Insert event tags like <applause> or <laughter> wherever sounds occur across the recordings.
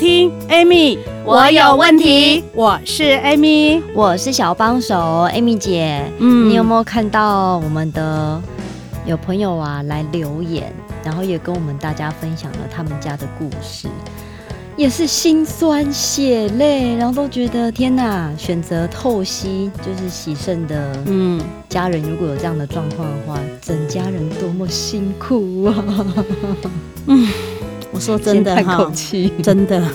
听 Amy，我有问题。我是 Amy，我是小帮手 Amy 姐。嗯，你有没有看到我们的有朋友啊来留言，然后也跟我们大家分享了他们家的故事，也是心酸血泪，然后都觉得天哪，选择透析就是洗肾的，嗯，家人如果有这样的状况的话，整家人多么辛苦啊，嗯。<laughs> 我说真的哈，真的，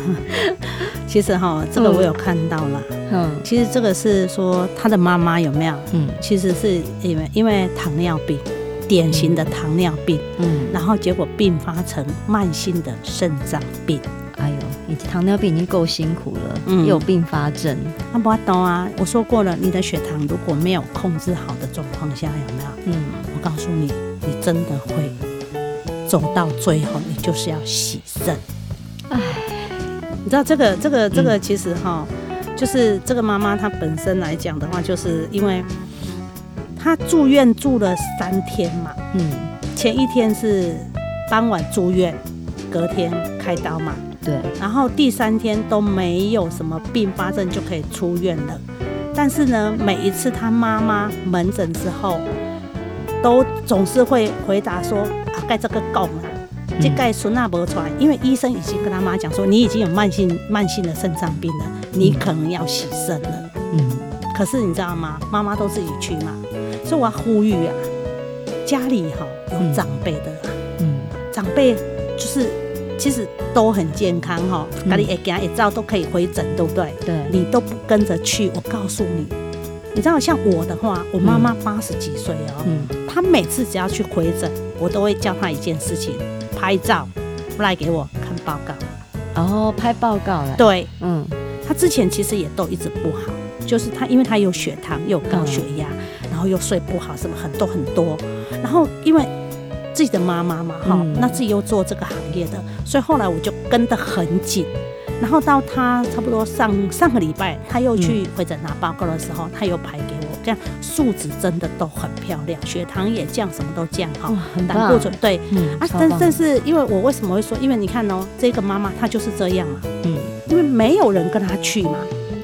<laughs> 其实哈，这个我有看到了。嗯，其实这个是说他的妈妈有没有？嗯，其实是因为因为糖尿病，典型的糖尿病。嗯，然后结果并发成慢性的肾脏病。哎呦，你糖尿病已经够辛苦了，嗯，又有并发症。那不懂啊？我说过了，你的血糖如果没有控制好的状况下，有没有？嗯，我告诉你，你真的会。走到最后，你就是要洗肾。哎，你知道这个、这个、这个，其实哈，就是这个妈妈她本身来讲的话，就是因为她住院住了三天嘛。嗯，前一天是傍晚住院，隔天开刀嘛。对。然后第三天都没有什么并发症，就可以出院了。但是呢，每一次她妈妈门诊之后，都总是会回答说。盖这个够了，这盖孙那不出来，因为医生已经跟他妈讲说，你已经有慢性慢性的肾脏病了，你可能要洗肾了。嗯，可是你知道吗？妈妈都自己去嘛，所以我要呼吁啊，家里哈有长辈的，嗯，长辈就是其实都很健康哈，家里一家一照都可以回诊，对不对？对，你都不跟着去，我告诉你，你知道像我的话，我妈妈八十几岁哦，嗯，她每次只要去回诊。我都会教她一件事情，拍照来给我看报告。哦，拍报告了。对，嗯，她之前其实也都一直不好，就是她因为她有血糖，又有高血压，嗯、然后又睡不好，什么很多很多。然后因为自己的妈妈嘛，哈、嗯，那自己又做这个行业的，所以后来我就跟得很紧。然后到他差不多上上个礼拜，他又去回诊拿报告的时候，他又排给我。这样数值真的都很漂亮，血糖也降，什么都降哈，胆固醇对，嗯啊，但但是因为我为什么会说？因为你看哦，这个妈妈她就是这样嘛，嗯，因为没有人跟她去嘛，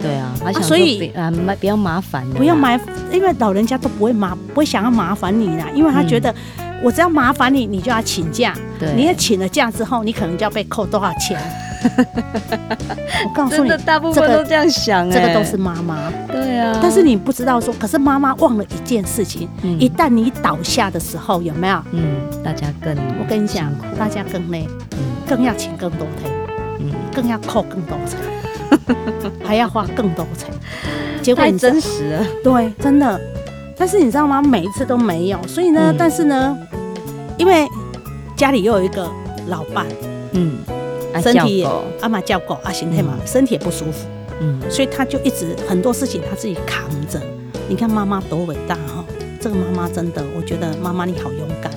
对啊，啊所以啊比较麻烦，不要麻，因为老人家都不会麻，不会想要麻烦你啦，因为他觉得我只要麻烦你，你就要请假，对，你也请了假之后，你可能就要被扣多少钱。我 <laughs> 告诉你，大部分都这样想，这个都是妈妈。对啊，但是你不知道说，可是妈妈忘了一件事情，一旦你倒下的时候，有没有？嗯，大家更，我跟你讲，大家更累，更要请更多天，嗯，更要扣更多钱，<laughs> 还要花更多钱。结果你真实了，对，真的。但是你知道吗？每一次都没有，所以呢，但是呢，因为家里又有一个老伴，嗯。身体也阿妈叫狗啊，心态嘛，身体也不舒服，嗯，所以他就一直很多事情他自己扛着。你看妈妈多伟大哈，这个妈妈真的，我觉得妈妈你好勇敢。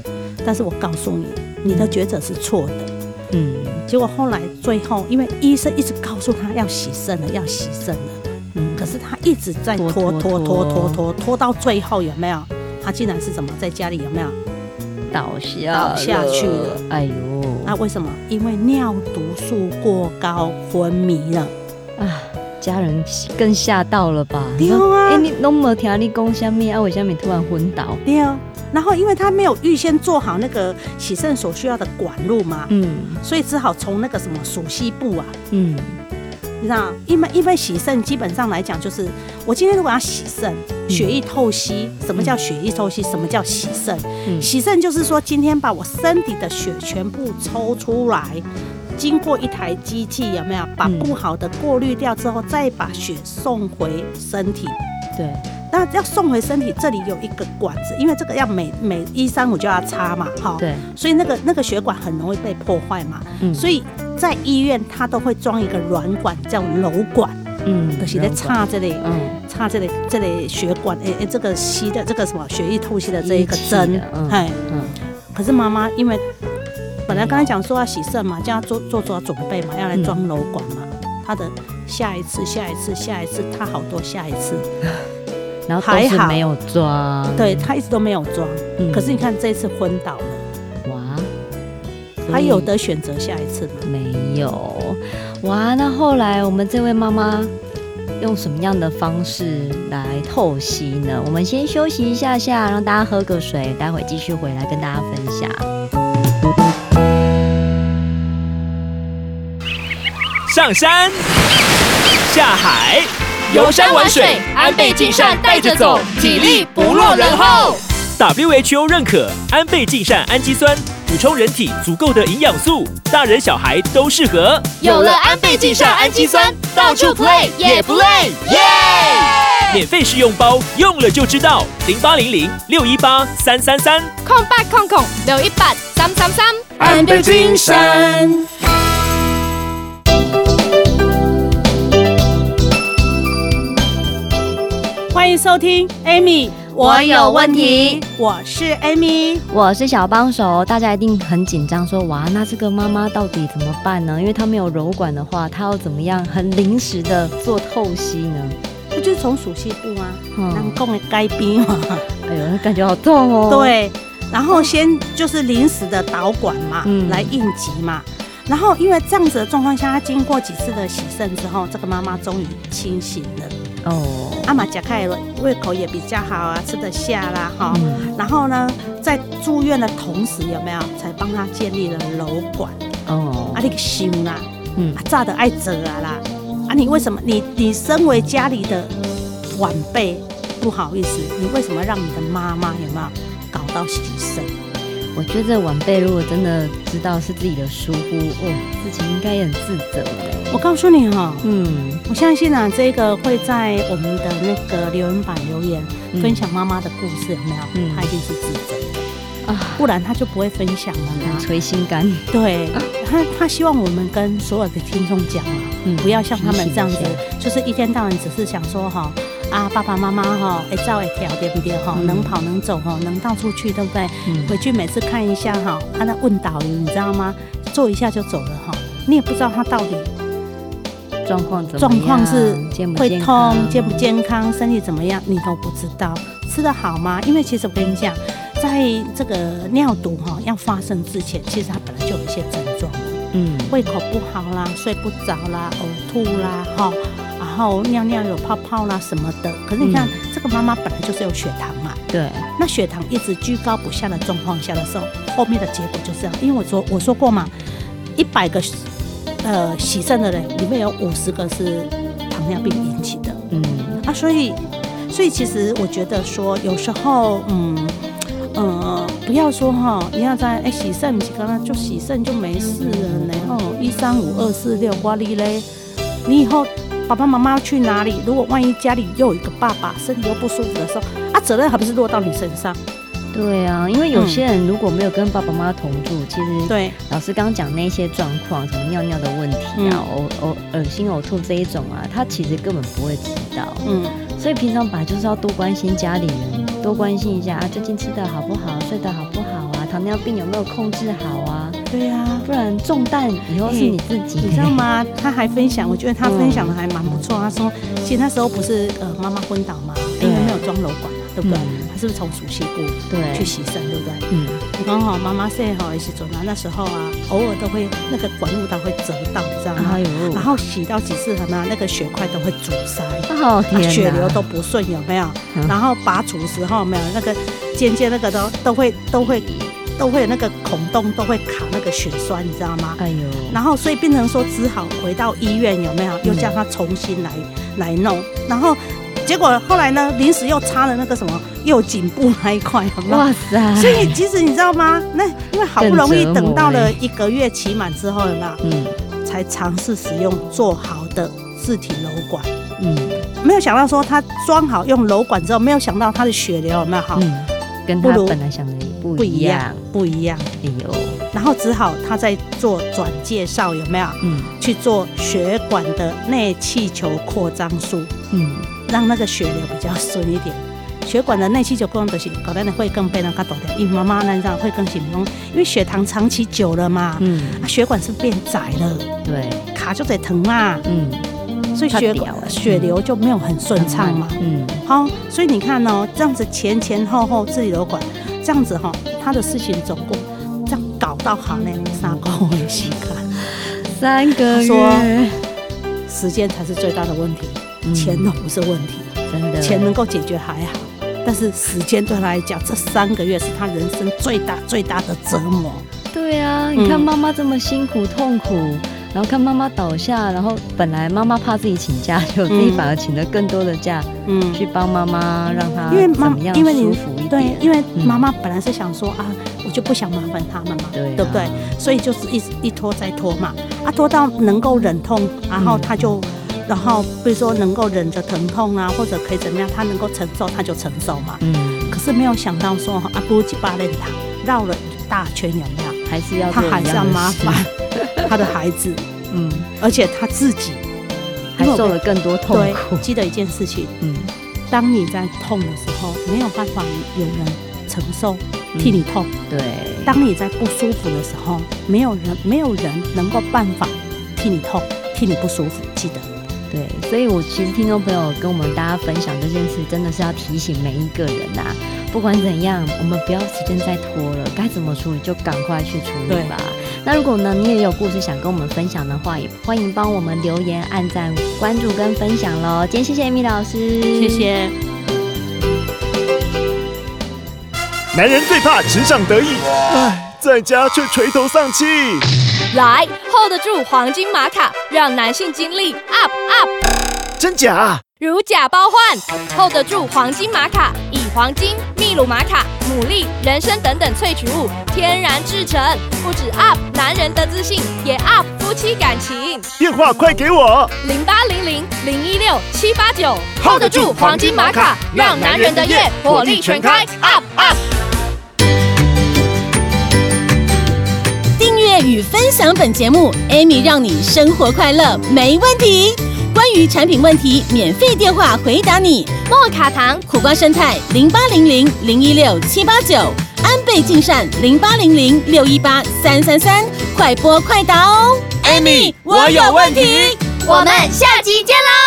但是我告诉你，你的抉择是错的，嗯。结果后来最后，因为医生一直告诉他要洗肾了，要洗肾了，嗯，可是他一直在拖拖拖拖拖拖到最后有没有？他竟然是怎么在家里有没有倒下倒下去了？哎呦！那为什么？因为尿毒素过高昏迷了啊！家人更吓到了吧？对啊！哎，你都没听你讲什么啊？为什么突然昏倒？对啊！然后因为他没有预先做好那个洗肾所需要的管路嘛，嗯，所以只好从那个什么鼠蹊部啊，嗯。你知道，因为因为洗肾基本上来讲，就是我今天如果要洗肾，血液透析。什么叫血液透析？什么叫洗肾？洗肾就是说，今天把我身体的血全部抽出来，经过一台机器，有没有把不好的过滤掉之后，再把血送回身体？对。那要送回身体，这里有一个管子，因为这个要每每一三五就要插嘛，哈。对。所以那个那个血管很容易被破坏嘛，嗯。所以。在医院他都会装一个软管叫瘘管，嗯，就是在插这里，嗯，插这里这里血管，诶诶，这个吸的这个什么血液透析的这一个针，哎，嗯，可是妈妈因为本来刚才讲说要洗肾嘛，叫他做做做准备嘛，要来装瘘管嘛，他的下一次下一次下一次，他好多下一次。<laughs> 然后还好。没有装，对，他一直都没有装。嗯、可是你看这一次昏倒了，哇！他有的选择下一次吗？没有，哇！那后来我们这位妈妈用什么样的方式来透析呢？我们先休息一下下，让大家喝个水，待会继续回来跟大家分享。上山，下海。游山玩水，安倍晋善带着走，体力不落人后。WHO 认可安倍晋善氨基酸，补充人体足够的营养素，大人小孩都适合。有了安倍晋善氨基酸，到处 play 也不累，耶！免费试用包，用了就知道。零八零零六一八三三三，空八空空六一八三三三，安倍晋善。欢迎收听，Amy，我有问题。我是 Amy，我是小帮手。大家一定很紧张，说哇，那这个妈妈到底怎么办呢？因为她没有柔管的话，她要怎么样很临时的做透析呢？那就是从鼠蹊部啊，能供的该兵嘛。<laughs> 哎呦，感觉好痛哦。对，然后先就是临时的导管嘛，嗯、来应急嘛。然后因为这样子的状况下，她经过几次的洗肾之后，这个妈妈终于清醒了。哦，阿玛贾凯了，胃口也比较好啊，吃得下啦，哈。嗯、然后呢，在住院的同时，有没有才帮他建立了瘘管？哦，啊，你个心啦，嗯，炸的爱折啊啦，啊，你为什么？你你身为家里的晚辈，不好意思，你为什么让你的妈妈有没有搞到洗肾？我觉得晚辈如果真的知道是自己的疏忽，哦，自己应该也很自责嘞。我告诉你哈，嗯，我相信啊，这个会在我们的那个留言板留言分享妈妈的故事，有没有？嗯，他一定是自责的啊，不然他就不会分享了呢。捶心肝，对他，他希望我们跟所有的听众讲啊，不要像他们这样子，就是一天到晚只是想说哈。啊，爸爸妈妈哈，哎，照一条对不对哈？能跑能走哈，能到处去对不对？嗯、回去每次看一下哈，他在问导游你知道吗？坐一下就走了哈，你也不知道他到底状况怎么样，状况是会痛健不健康，身体怎么样，你都不知道。吃得好吗？因为其实我跟你讲，在这个尿毒哈要发生之前，其实他本来就有一些症状，嗯，胃口不好啦，睡不着啦，呕吐啦，哈。然后尿尿有泡泡啦什么的，可是你看、嗯、这个妈妈本来就是有血糖嘛，对，那血糖一直居高不下的状况下的时候，后面的结果就是这样。因为我说我说过嘛，一百个呃洗肾的人里面有五十个是糖尿病引起的，嗯，啊，所以所以其实我觉得说有时候嗯嗯、呃、不要说哈，你要在哎洗肾洗刚刚就洗肾就没事了，然后一三五二四六瓜哩嘞，你以后。爸爸妈妈要去哪里？如果万一家里又有一个爸爸身体又不舒服的时候，啊，责任还不是落到你身上？对啊，因为有些人如果没有跟爸爸妈妈同住，嗯、其实对老师刚讲那些状况，什么尿尿的问题啊，呕呕恶心呕吐这一种啊，他其实根本不会知道。嗯，所以平常本来就是要多关心家里人，多关心一下啊，最近吃的好不好，睡得好不好啊，糖尿病有没有控制好啊？对呀、啊，不然重担以后是你自己、欸，你知道吗？他还分享，我觉得他分享的还蛮不错。他说，其实那时候不是呃妈妈昏倒吗？因为没有装瘘管嘛，对不对？他是不是从熟悉部对去洗肾，对不对？嗯。你刚好妈妈睡好一起做，那那时候啊，偶尔都会那个管路都会折到，你知道吗？然后洗到几次，什么那个血块都会阻塞，哦天，血流都不顺，有没有？然后拔除的时候没有那个尖尖那个都都会都会。都会有那个孔洞，都会卡那个血栓，你知道吗？哎呦，然后所以变成说只好回到医院，有没有？又叫他重新来、嗯、来弄，然后结果后来呢，临时又插了那个什么右颈部那一块，有没有？哇塞！所以其实你知道吗？那因为好不容易等到了一个月期满之后，有没有？嗯，才尝试使用做好的自体瘘管。嗯，没有想到说他装好用瘘管之后，没有想到他的血流有没有好？嗯，跟他本来想的。不一样，不一样。哎呦，然后只好他在做转介绍，有没有？嗯，去做血管的内气球扩张术，嗯，让那个血流比较顺一点。血管的内气球扩张的是搞得会更被那个大点，因为妈妈那样会更紧绷，因为血糖长期久了嘛，嗯，血管是变窄了，对，卡就得疼嘛，嗯，所以血血流就没有很顺畅嘛，嗯，好，所以你看哦，这样子前前后后自己都管，这样子哈，他的事情总共这样。搞到好呢，三个月时间，三个月。说时间才是最大的问题，嗯、钱都不是问题，真的。钱能够解决还好，但是时间对他来讲，这三个月是他人生最大最大的折磨。对啊，你看妈妈这么辛苦痛苦。嗯然后看妈妈倒下，然后本来妈妈怕自己请假，就自己反而请了更多的假，嗯，去帮妈妈让她怎么样因为舒服一点。对，因为妈妈本来是想说啊，我就不想麻烦他们嘛，对，对不对？所以就是一一拖再拖嘛，啊，拖到能够忍痛，然后他就，然后比如说能够忍着疼痛啊，或者可以怎么样，他能够承受他就承受嘛，嗯。可是没有想到说啊，不如几把链糖绕了一大圈有没有？还是要他还是要麻烦 <laughs> 他的孩子，嗯，而且他自己还受了更多痛苦。记得一件事情，嗯，当你在痛的时候，没有办法有人承受替你痛，对。当你在不舒服的时候，没有人没有人能够办法替你痛，替你不舒服。记得，对。所以我其实听众朋友跟我们大家分享这件事，真的是要提醒每一个人呐。不管怎样，我们不要时间再拖了，该怎么处理就赶快去处理吧。那如果呢，你也有故事想跟我们分享的话，也欢迎帮我们留言、按赞、关注跟分享喽。今天谢谢 Amy 老师，谢谢。男人最怕职场得意，唉，在家却垂头丧气。来，hold 得住黄金玛卡，让男性精力 up up。真假？如假包换，hold 得住黄金玛卡，以黄金、秘鲁玛卡、牡蛎、人参等等萃取物天然制成，不止 up 男人的自信，也 up 夫妻感情。电话快给我，零八零零零一六七八九，hold 得住黄金玛卡，让男人的夜火力全开，up up。订阅与分享本节目，Amy 让你生活快乐没问题。关于产品问题，免费电话回答你。莫卡糖、苦瓜生菜，零八零零零一六七八九；安倍晋善，零八零零六一八三三三。快播快答哦，Amy，我有问题。我们下集见啦！